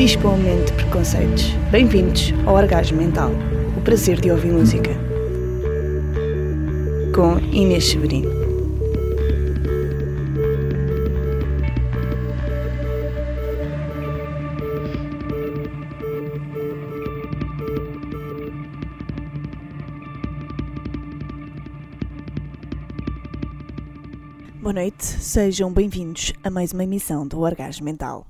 Dispõe-mente preconceitos. Bem-vindos ao Orgasmo Mental. O prazer de ouvir música. Com Inês Severino. Boa noite, sejam bem-vindos a mais uma emissão do Orgasmo Mental.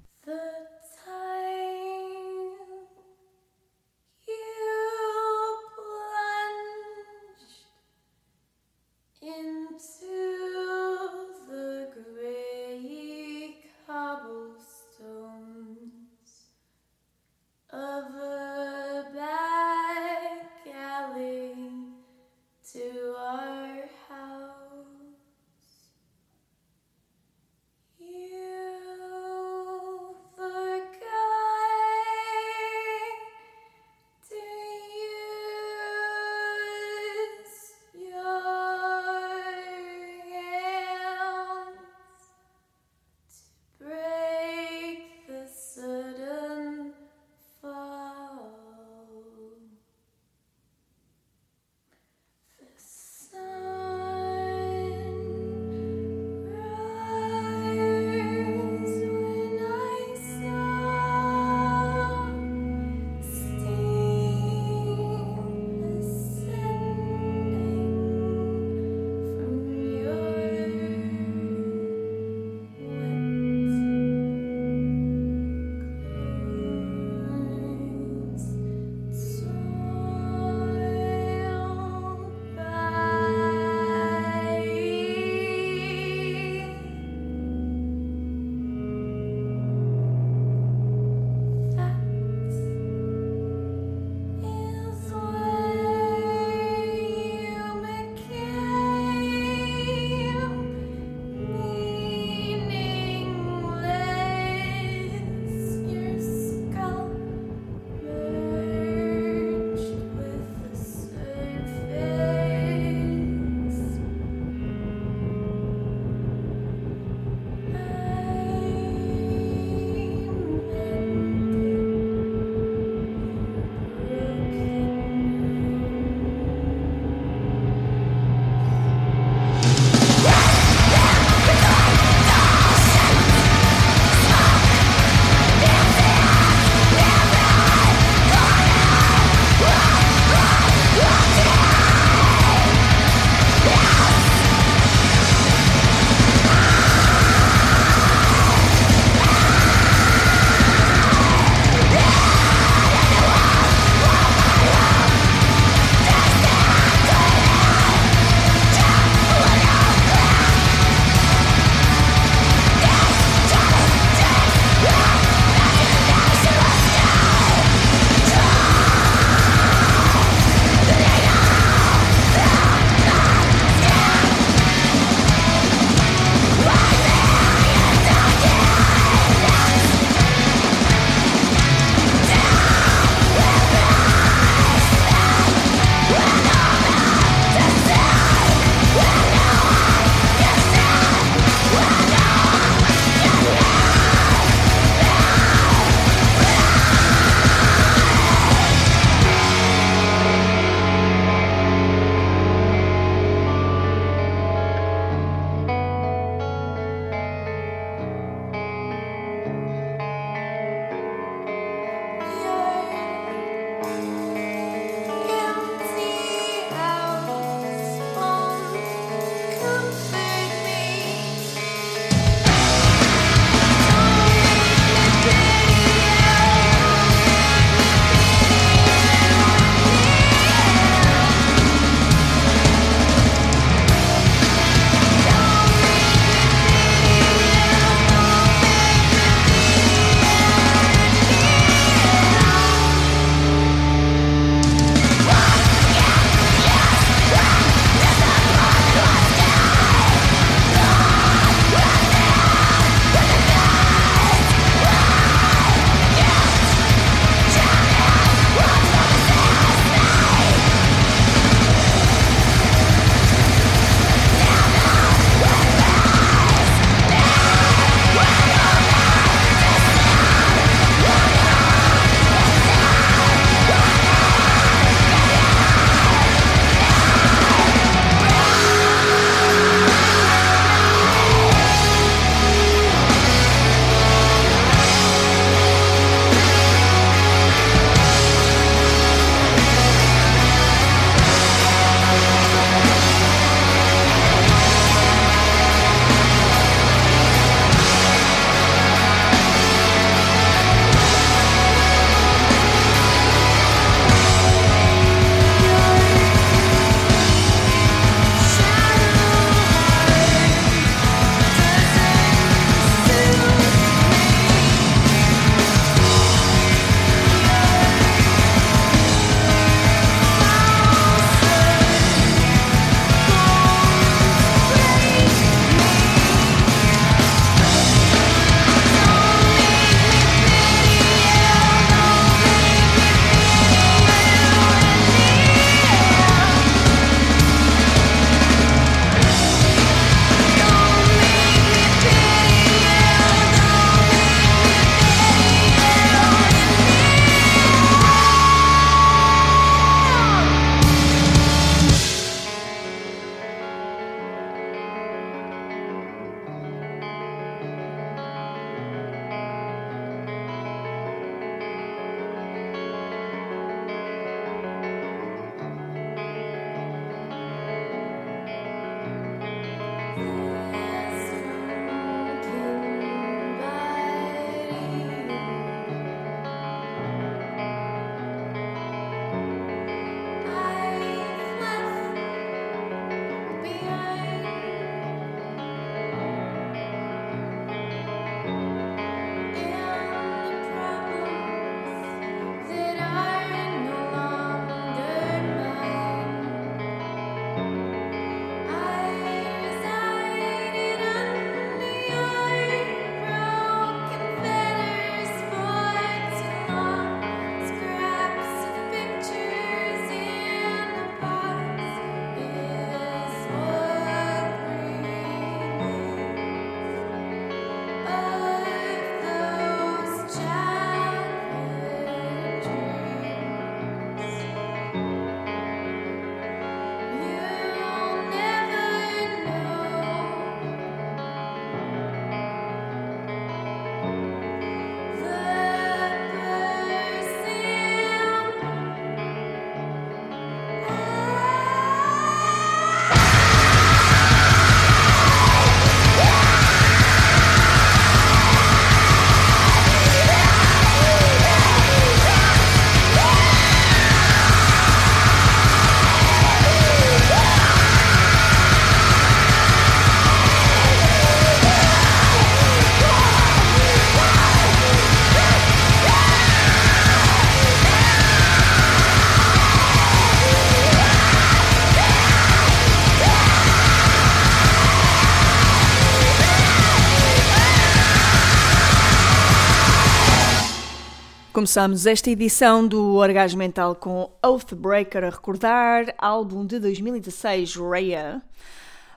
Começamos esta edição do Orgasmo Mental com Oathbreaker a recordar, álbum de 2016, Raya.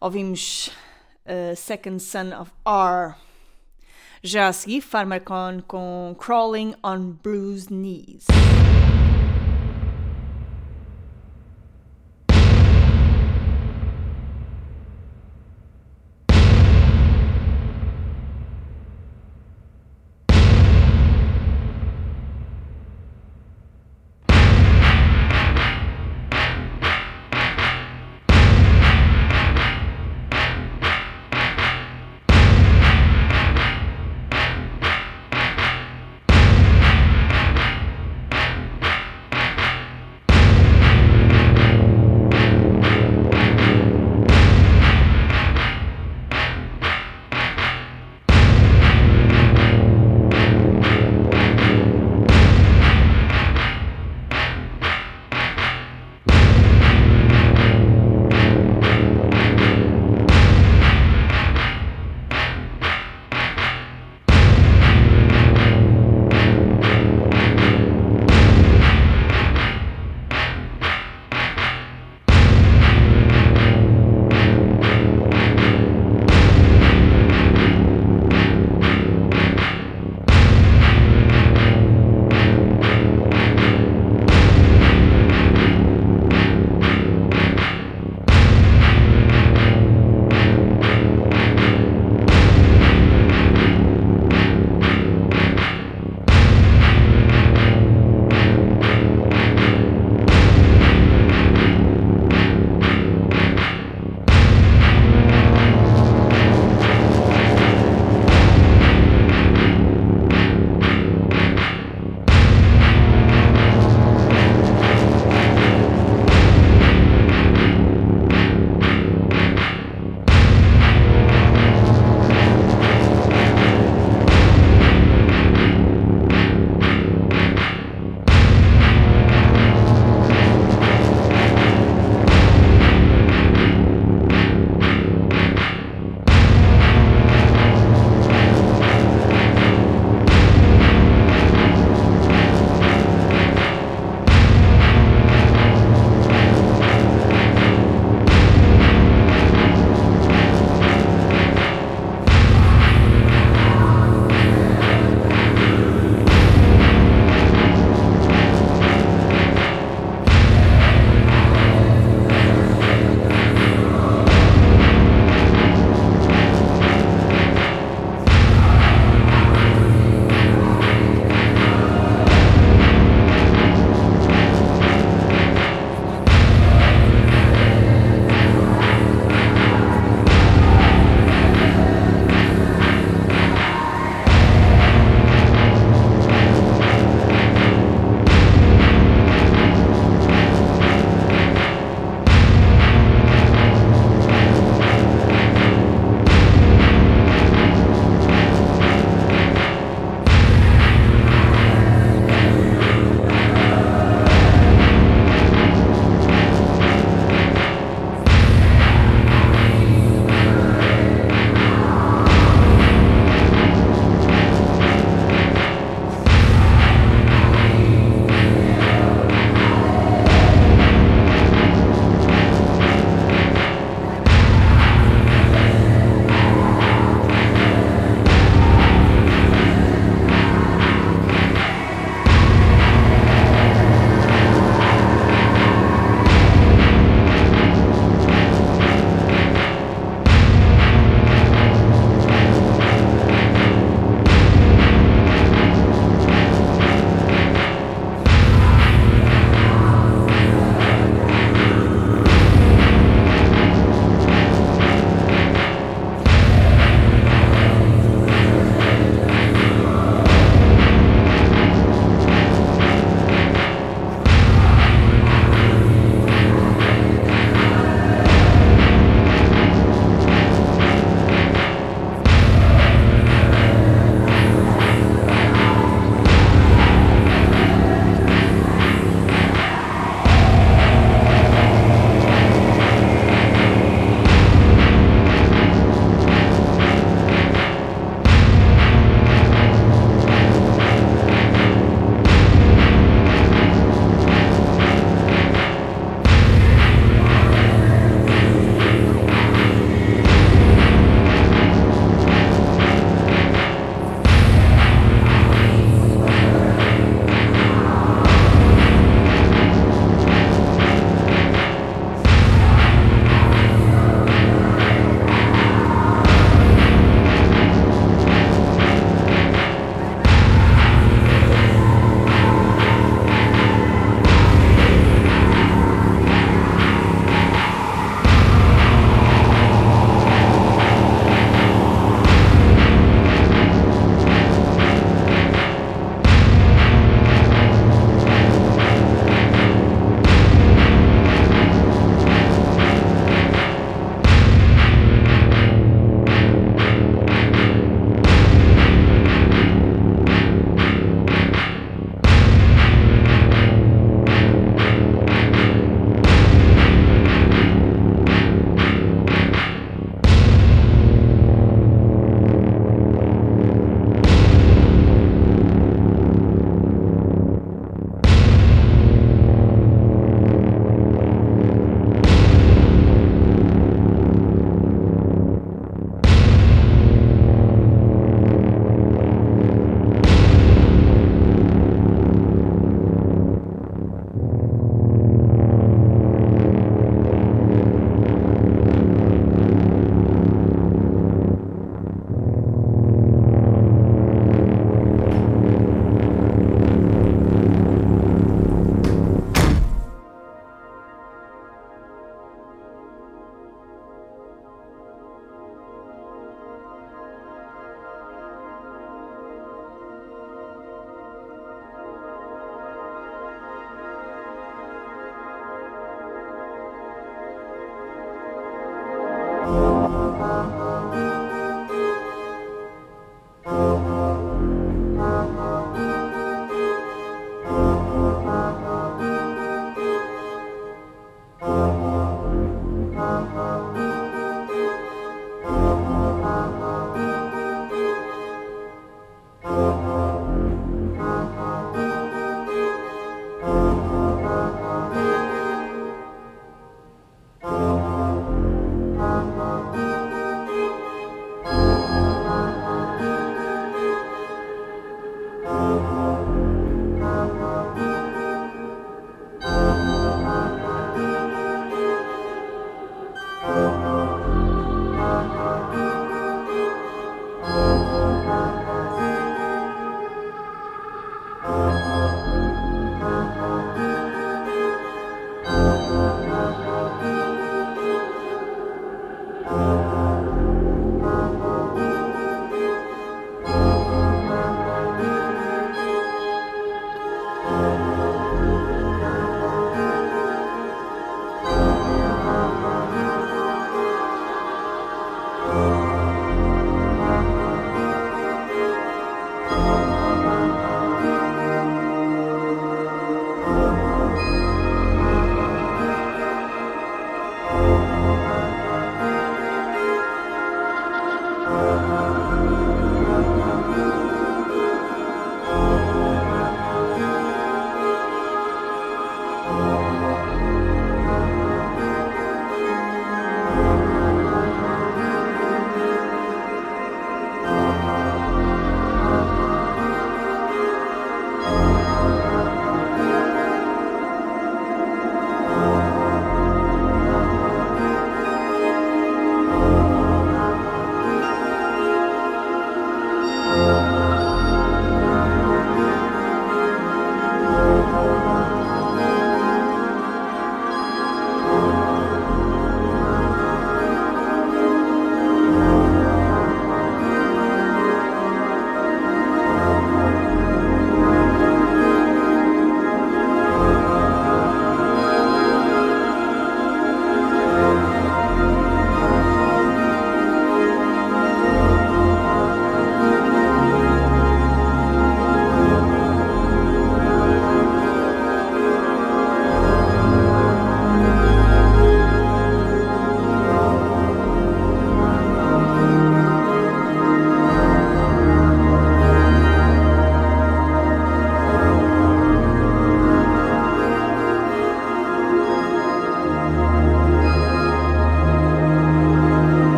Ouvimos uh, Second Son of R. Já a seguir, Pharmacon com Crawling on Bruised Knees.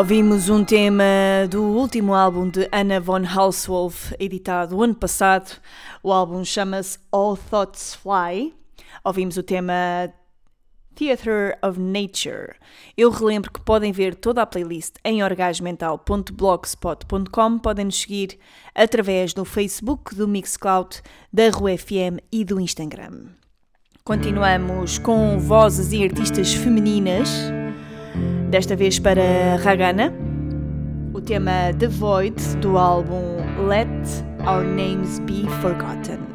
Ouvimos um tema do último álbum de Anna von Hauswolf, editado ano passado. O álbum chama-se All Thoughts Fly. Ouvimos o tema Theatre of Nature. Eu relembro que podem ver toda a playlist em orgasmental.blogspot.com. Podem nos seguir através do Facebook, do Mixcloud, da Rua FM e do Instagram. Continuamos com vozes e artistas femininas desta vez para Ragana, o tema The Void do álbum Let Our Names Be Forgotten.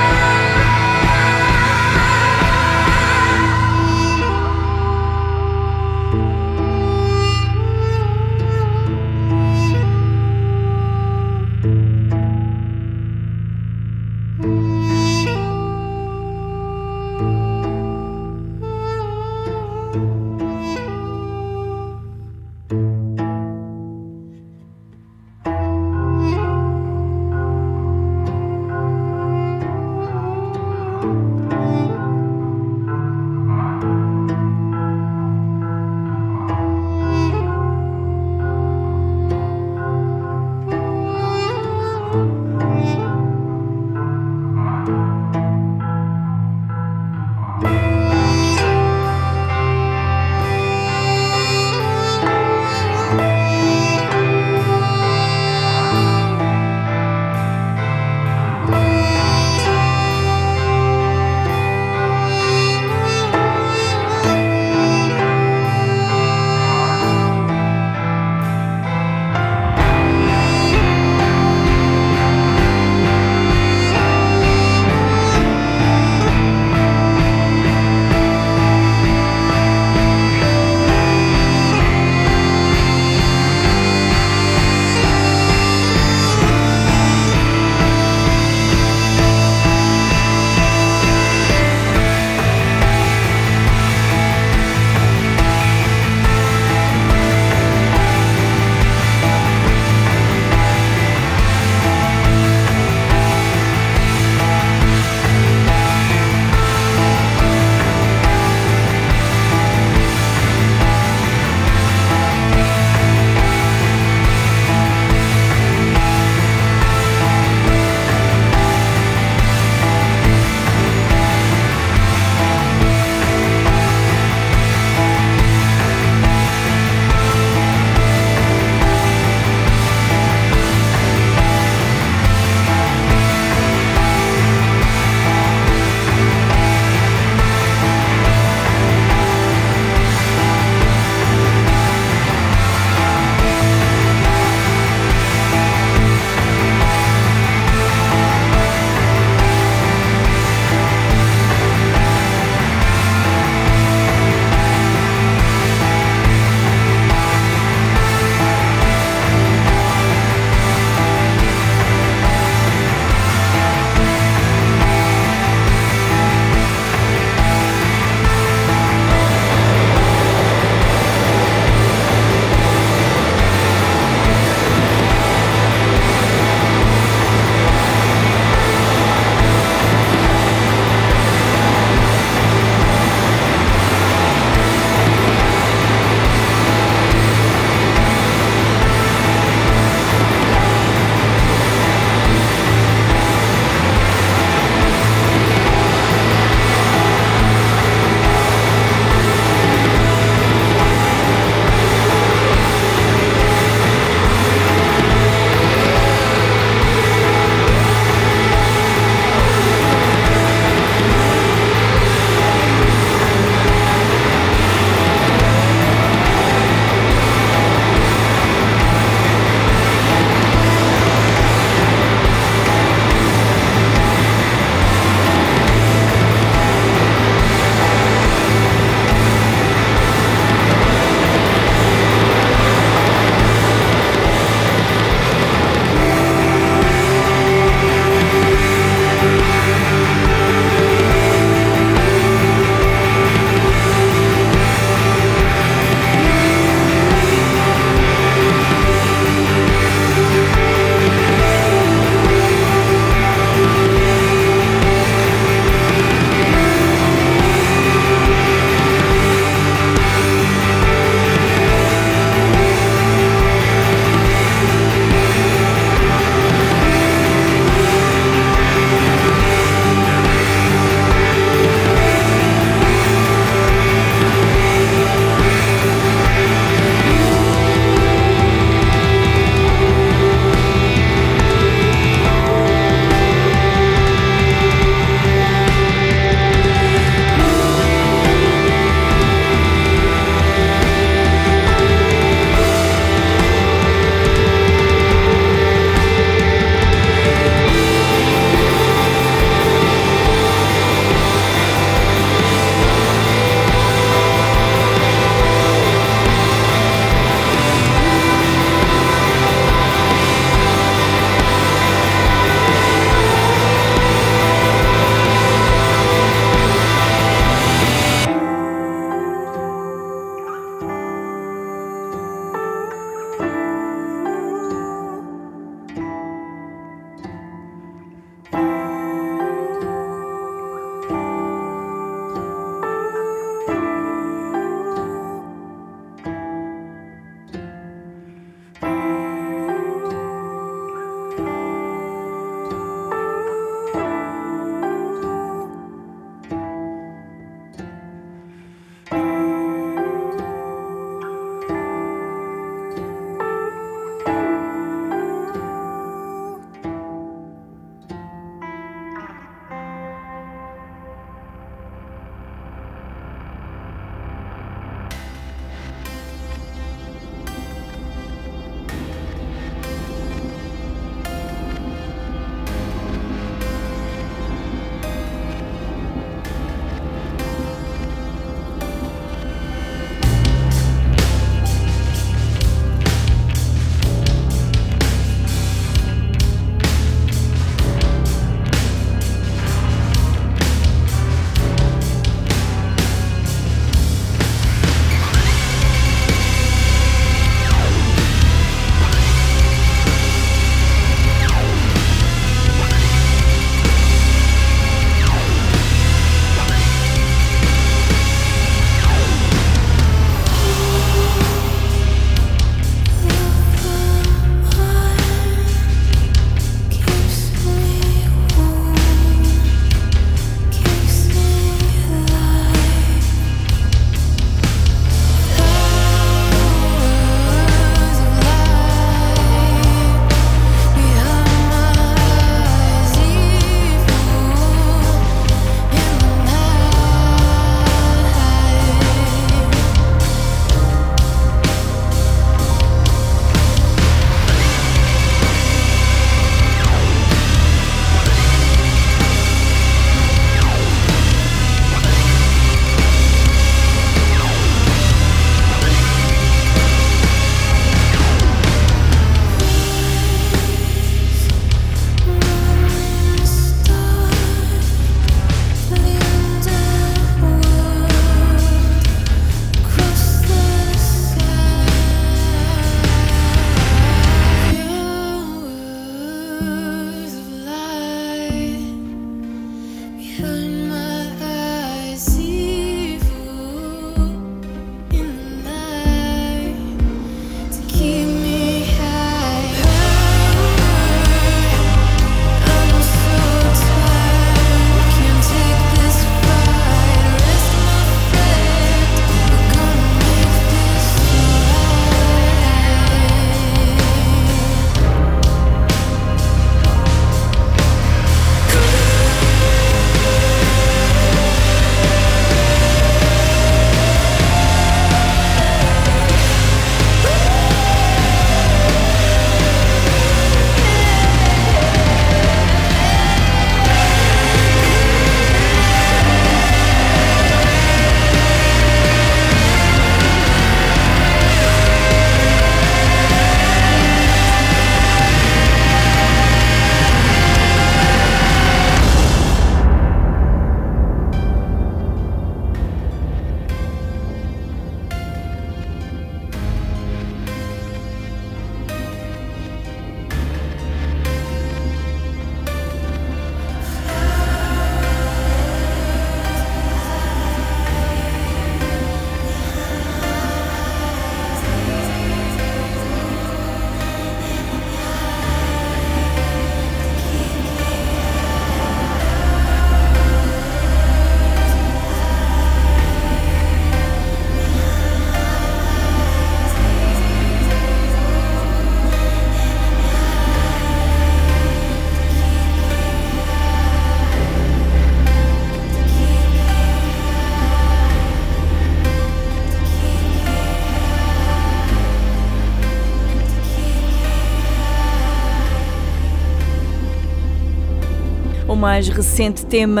Mais recente tema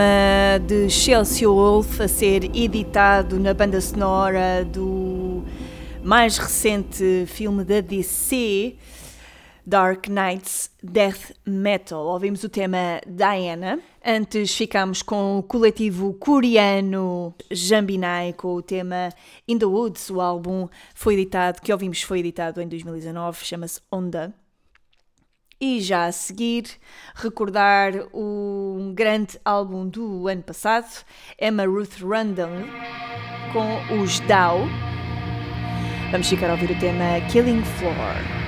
de Chelsea Wolf a ser editado na banda sonora do mais recente filme da DC, Dark Knight's Death Metal. Ouvimos o tema Diana. Antes ficámos com o coletivo coreano Jambinai com o tema In the Woods. O álbum foi editado, que ouvimos foi editado em 2019, chama-se Onda. E já a seguir, recordar um grande álbum do ano passado, Emma Ruth Randall, com os Dow. Vamos ficar a ouvir o tema Killing Floor.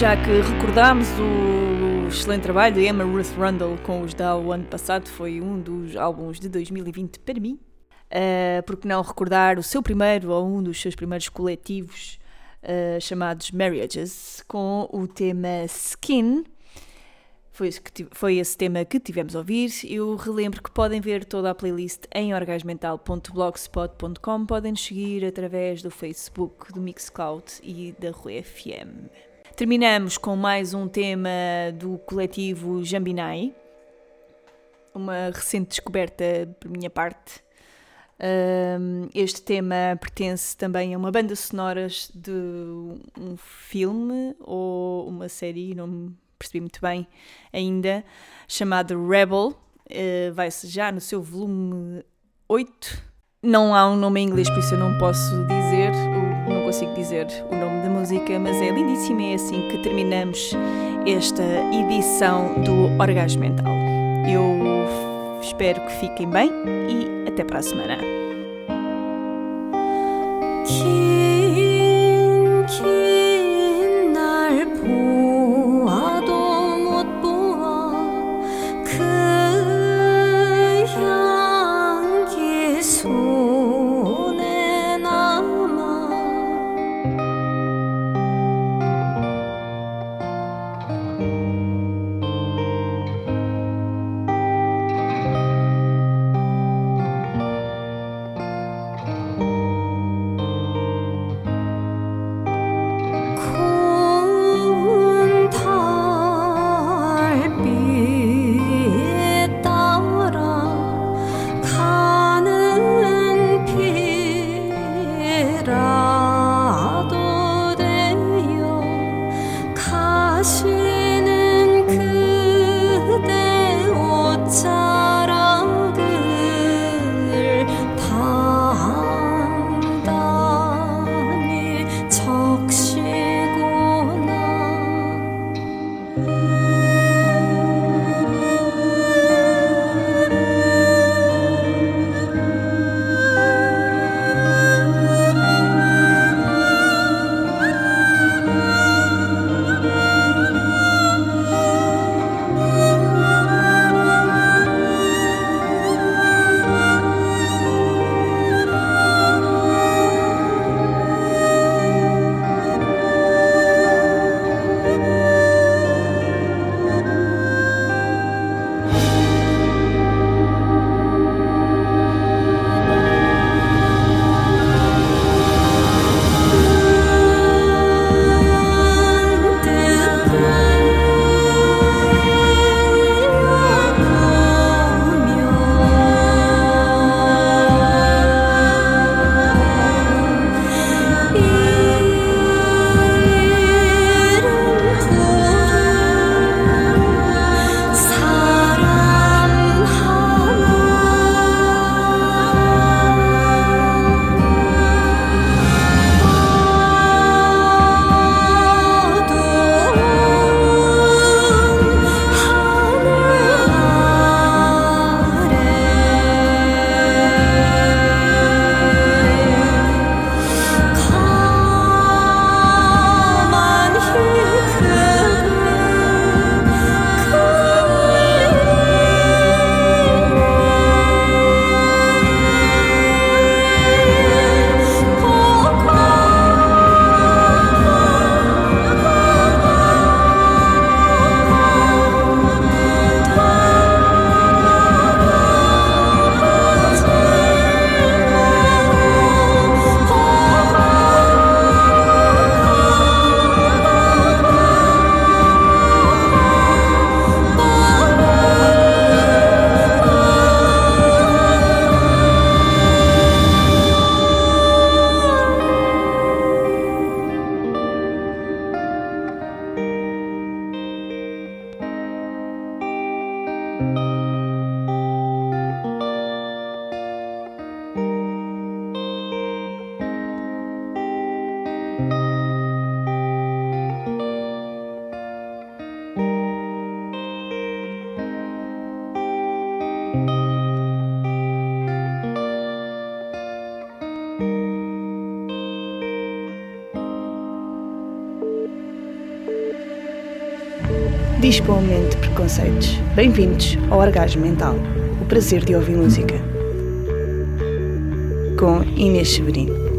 Já que recordámos o excelente trabalho de Emma Ruth Rundle com os da o ano passado, foi um dos álbuns de 2020 para mim. Uh, por que não recordar o seu primeiro ou um dos seus primeiros coletivos uh, chamados Marriages com o tema Skin. Foi esse, que, foi esse tema que tivemos a ouvir. Eu relembro que podem ver toda a playlist em orgasmental.blogspot.com. Podem nos seguir através do Facebook, do Mixcloud e da Rue FM. Terminamos com mais um tema do coletivo Jambinai, uma recente descoberta por minha parte. este tema pertence também a uma banda sonora de um filme ou uma série, não me percebi muito bem ainda, chamado Rebel. Uh, Vai-se já no seu volume 8. Não há um nome em inglês, por isso eu não posso dizer consigo dizer o nome da música, mas é lindíssima e é assim que terminamos esta edição do Orgasmo Mental. Eu espero que fiquem bem e até para a semana. Bem-vindos ao Orgasmo Mental. O prazer de ouvir música. Com Inês Severino.